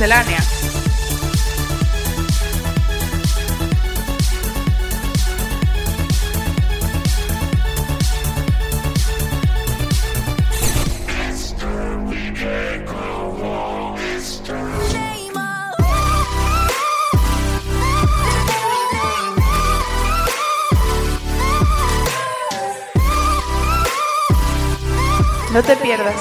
Miscelánea.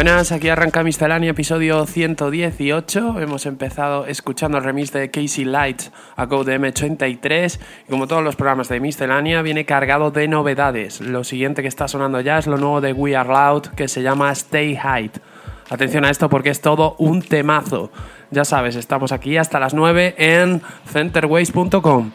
Buenas, aquí arranca Miscelánea, episodio 118. Hemos empezado escuchando el remix de Casey Lights a Code M83. Y como todos los programas de Miscelánea, viene cargado de novedades. Lo siguiente que está sonando ya es lo nuevo de We Are Loud, que se llama Stay High. Atención a esto porque es todo un temazo. Ya sabes, estamos aquí hasta las 9 en centerways.com.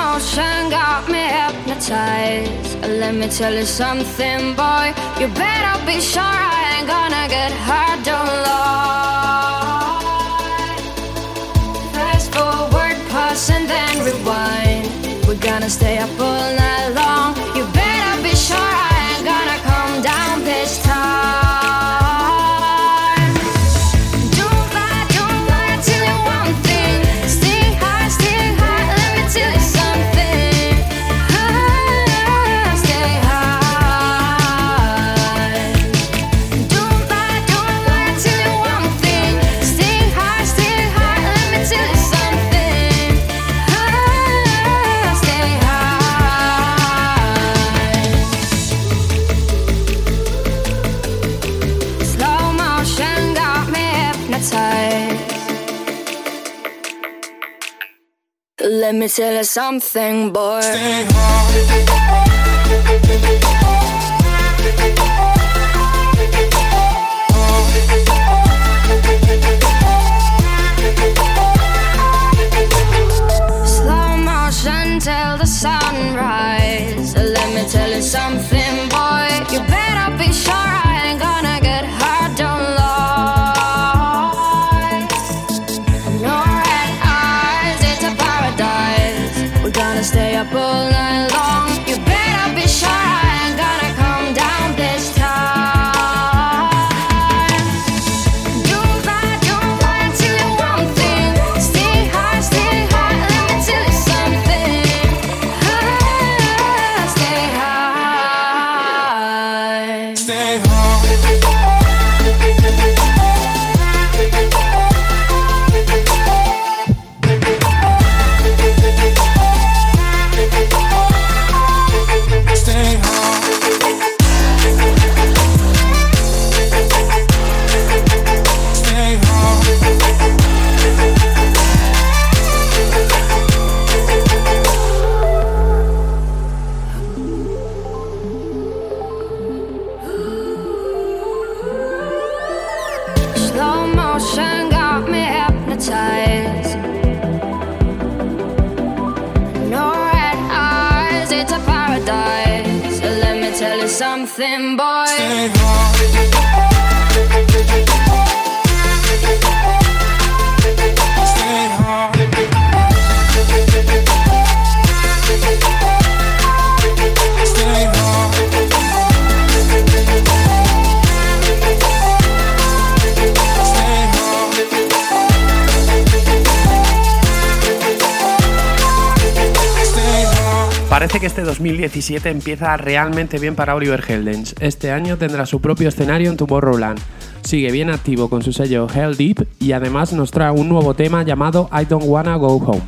Slow motion got me hypnotized. Let me tell you something, boy. You better be sure I ain't gonna get hurt. Don't lie. Fast forward, pause, and then rewind. We're gonna stay up all night Let me tell you something, boy. Parece que este 2017 empieza realmente bien para Oliver Heldens. Este año tendrá su propio escenario en Tomorrowland. Sigue bien activo con su sello Hell Deep y además nos trae un nuevo tema llamado I Don't Wanna Go Home.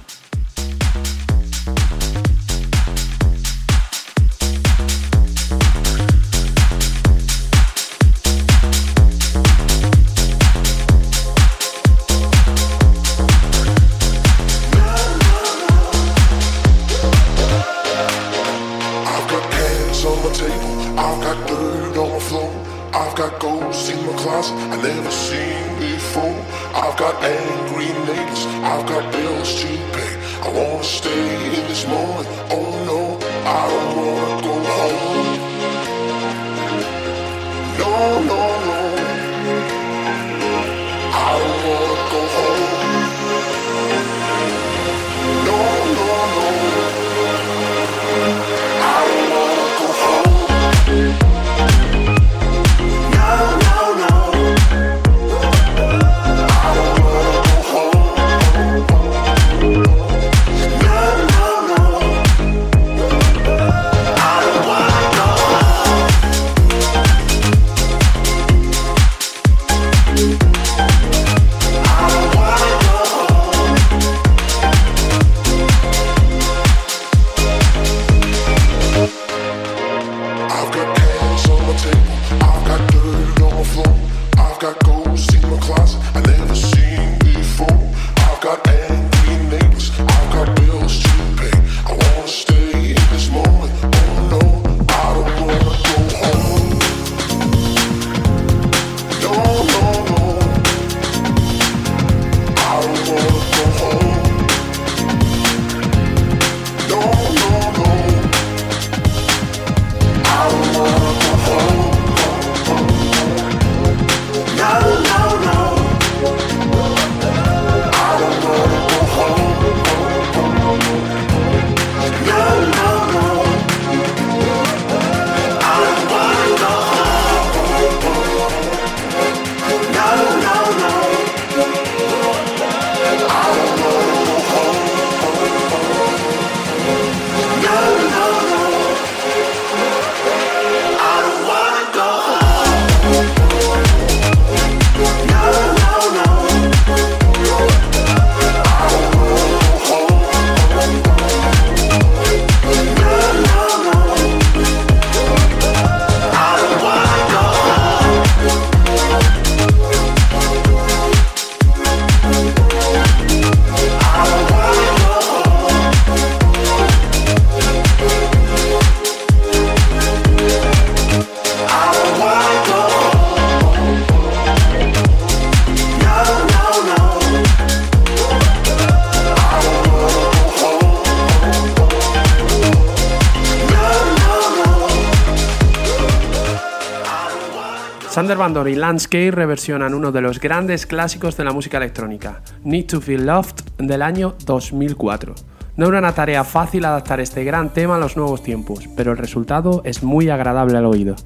Y Kay reversionan uno de los grandes clásicos de la música electrónica, Need to Feel Loved, del año 2004. No era una tarea fácil adaptar este gran tema a los nuevos tiempos, pero el resultado es muy agradable al oído.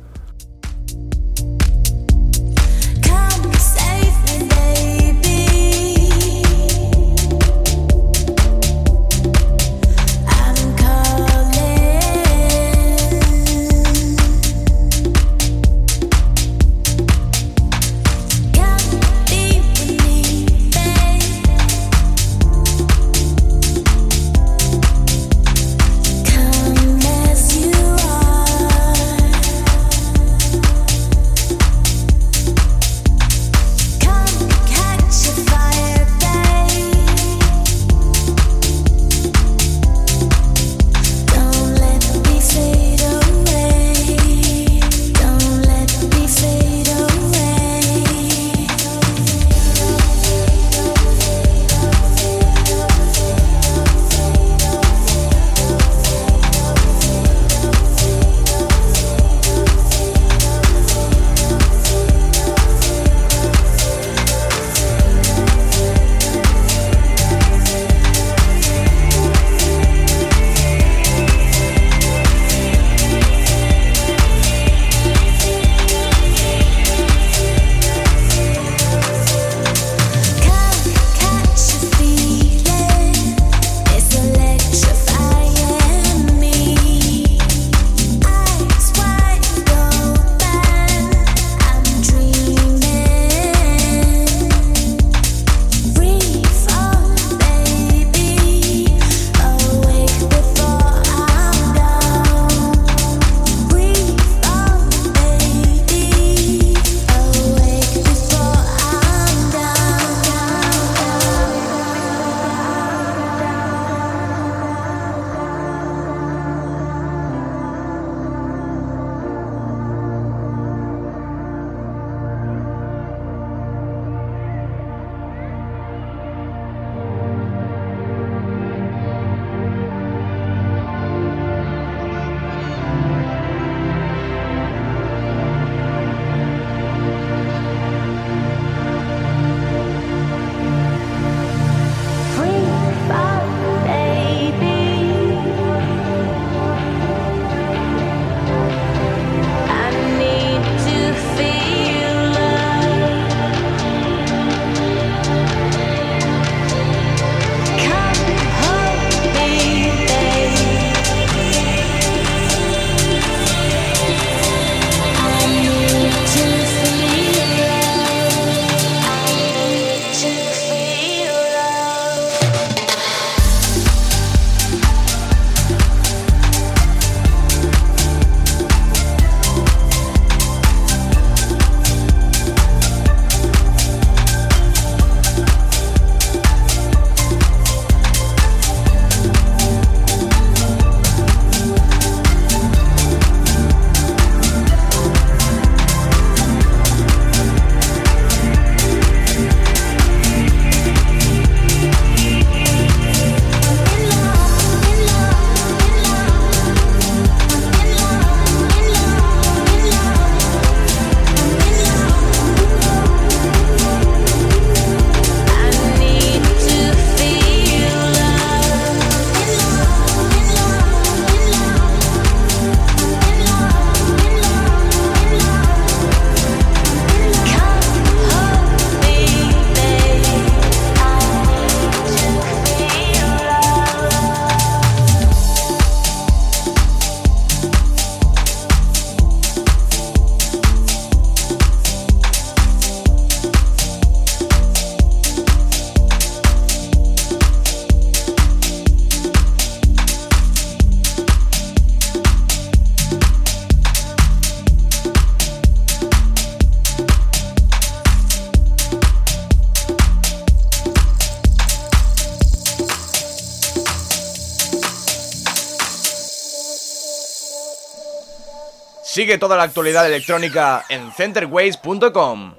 Sigue toda la actualidad electrónica en centerways.com.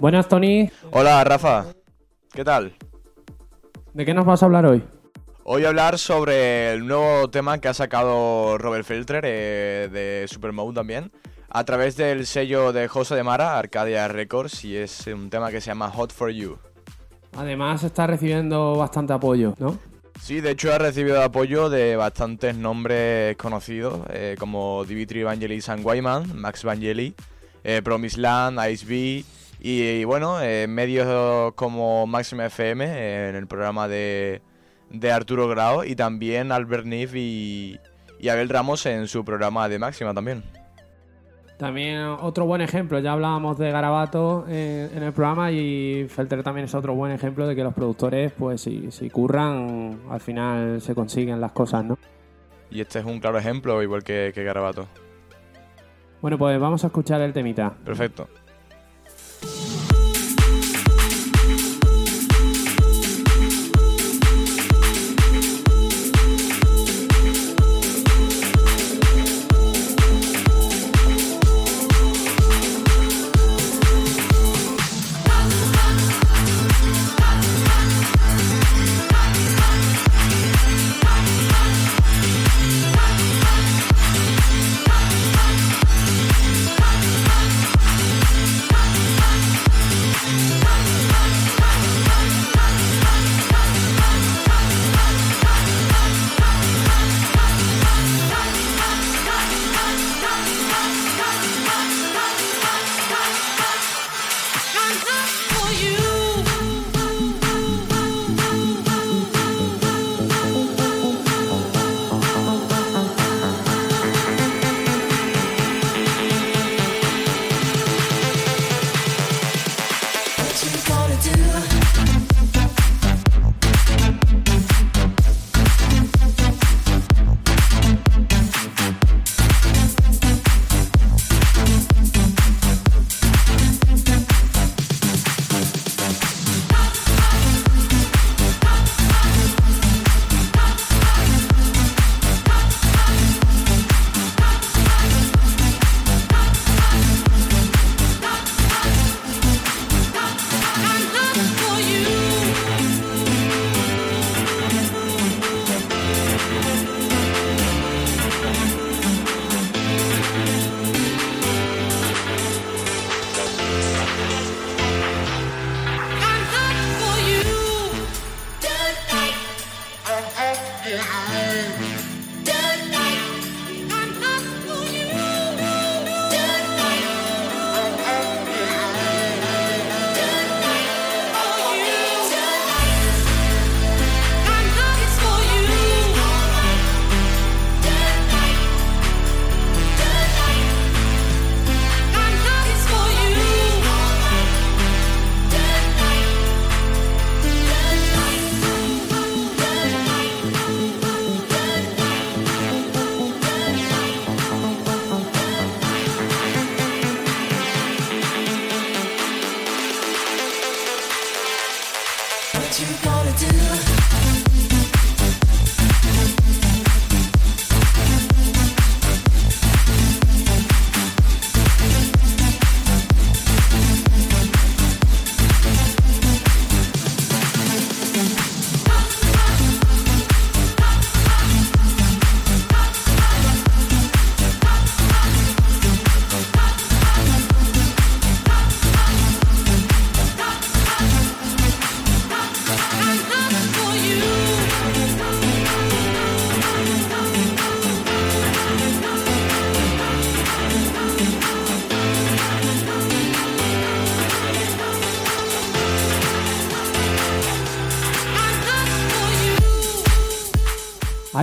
Buenas, Tony. Hola, Rafa. ¿Qué tal? ¿De qué nos vas a hablar hoy? Hoy voy a hablar sobre el nuevo tema que ha sacado Robert Filter eh, de Supermode también. a través del sello de José de Mara, Arcadia Records, y es un tema que se llama Hot for You. Además está recibiendo bastante apoyo, ¿no? Sí, de hecho ha recibido apoyo de bastantes nombres conocidos, eh, como Dimitri Vangelis San Wyman, Max Vangeli, eh, Promise Land, Ice B, y, y bueno, eh, medios como Máxima FM, eh, en el programa de, de Arturo Grau, y también Albert Niff y, y Abel Ramos en su programa de Máxima también. También otro buen ejemplo, ya hablábamos de Garabato eh, en el programa y Felter también es otro buen ejemplo de que los productores, pues si, si curran, al final se consiguen las cosas, ¿no? Y este es un claro ejemplo, igual que, que Garabato. Bueno, pues vamos a escuchar el temita. Perfecto.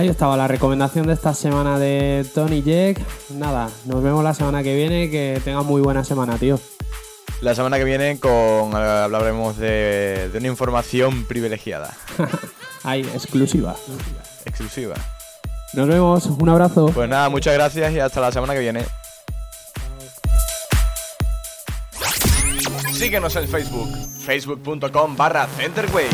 Ahí estaba la recomendación de esta semana de Tony Jack. Nada, nos vemos la semana que viene. Que tengas muy buena semana, tío. La semana que viene con hablaremos de, de una información privilegiada, Ahí, exclusiva. exclusiva. Nos vemos, un abrazo. Pues nada, muchas gracias y hasta la semana que viene. Síguenos en Facebook, facebook.com barra Centerway.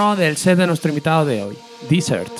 del set de nuestro invitado de hoy, Desert.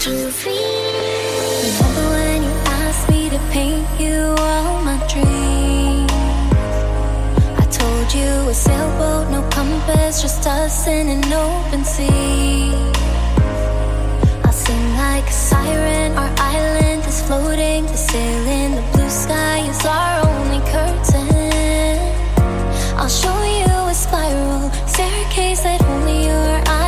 to free. Remember when you asked me to paint you all my dreams? I told you a sailboat, no compass, just us in an open sea. I'll sing like a siren, our island is floating, the sail in the blue sky is our only curtain. I'll show you a spiral staircase that only your eyes.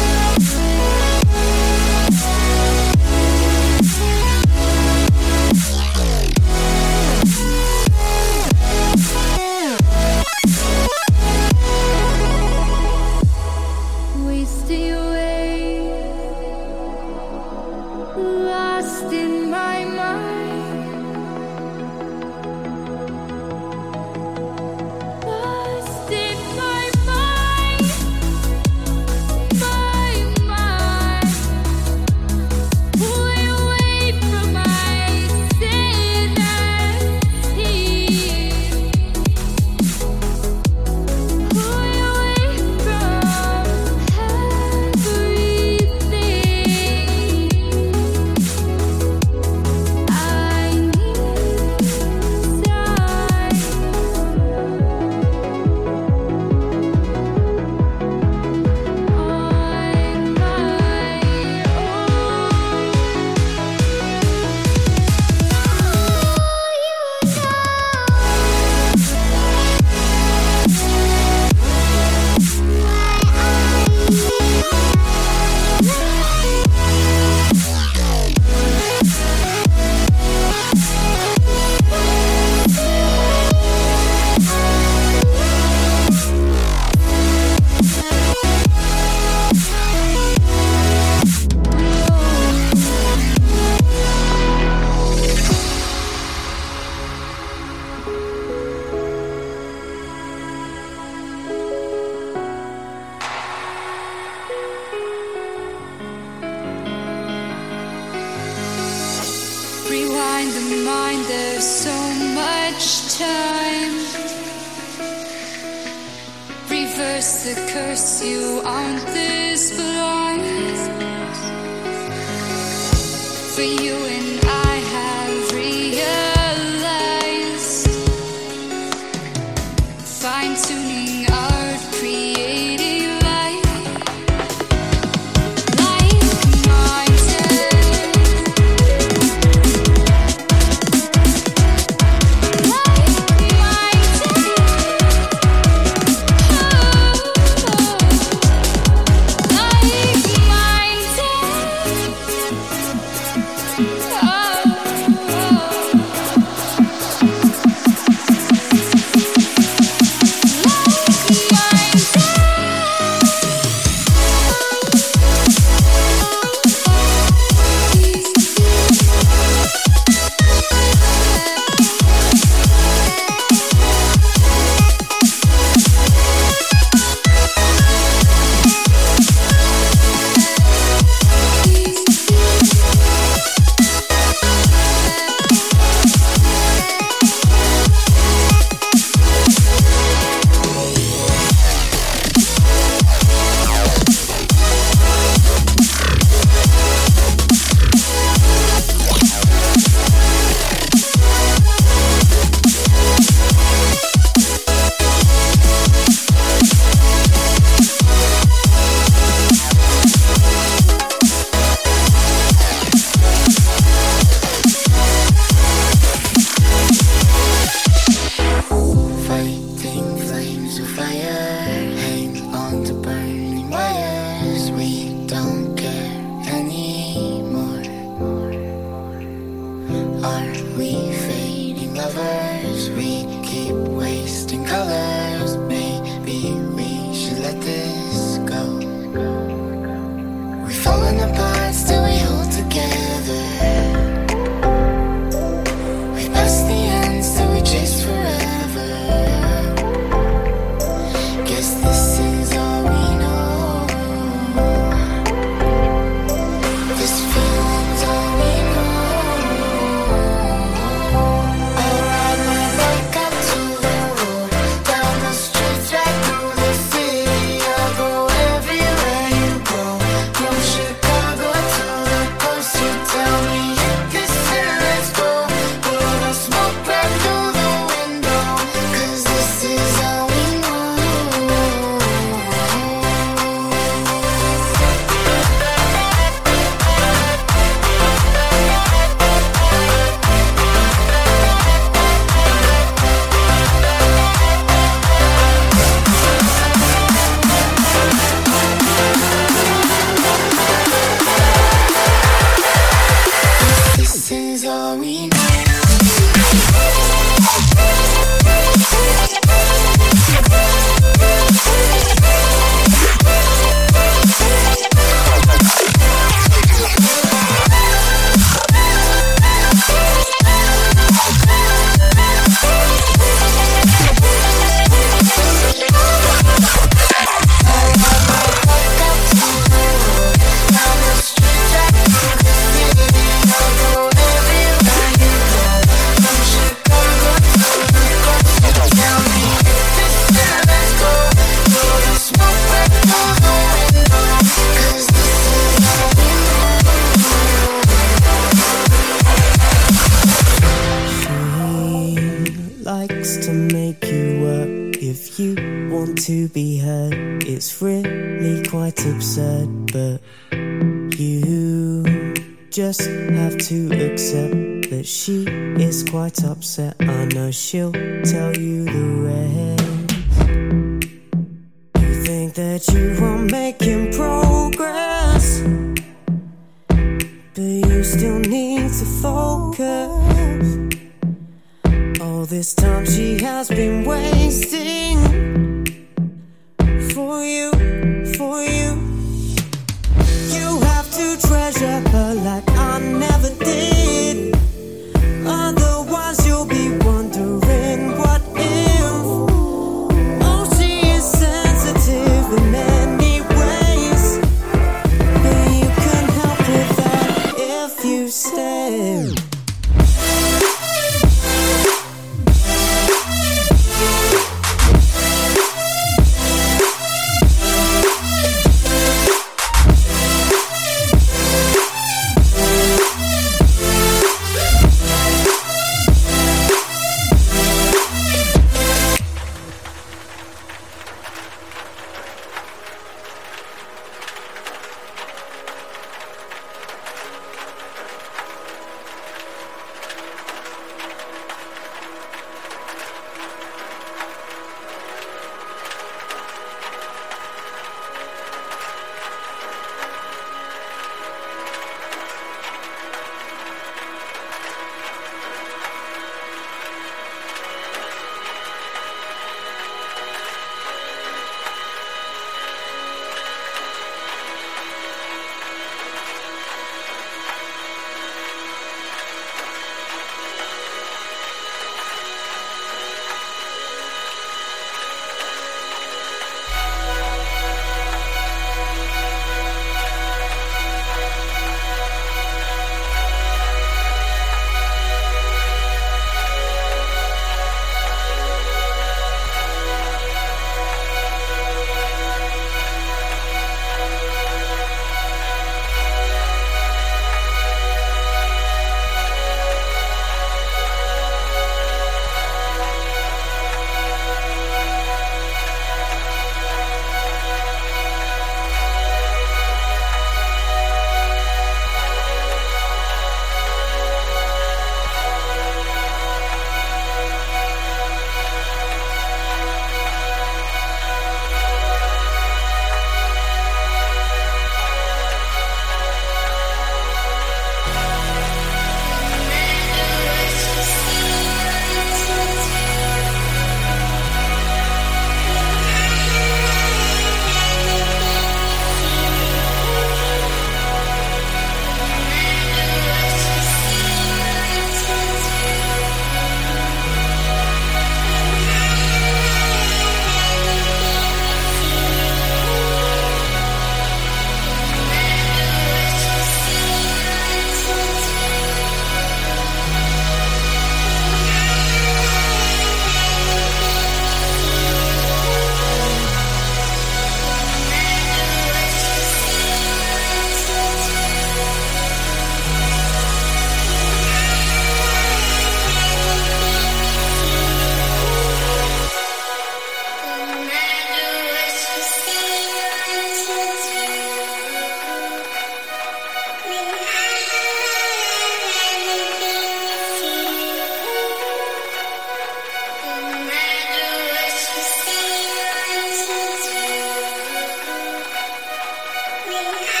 Bye.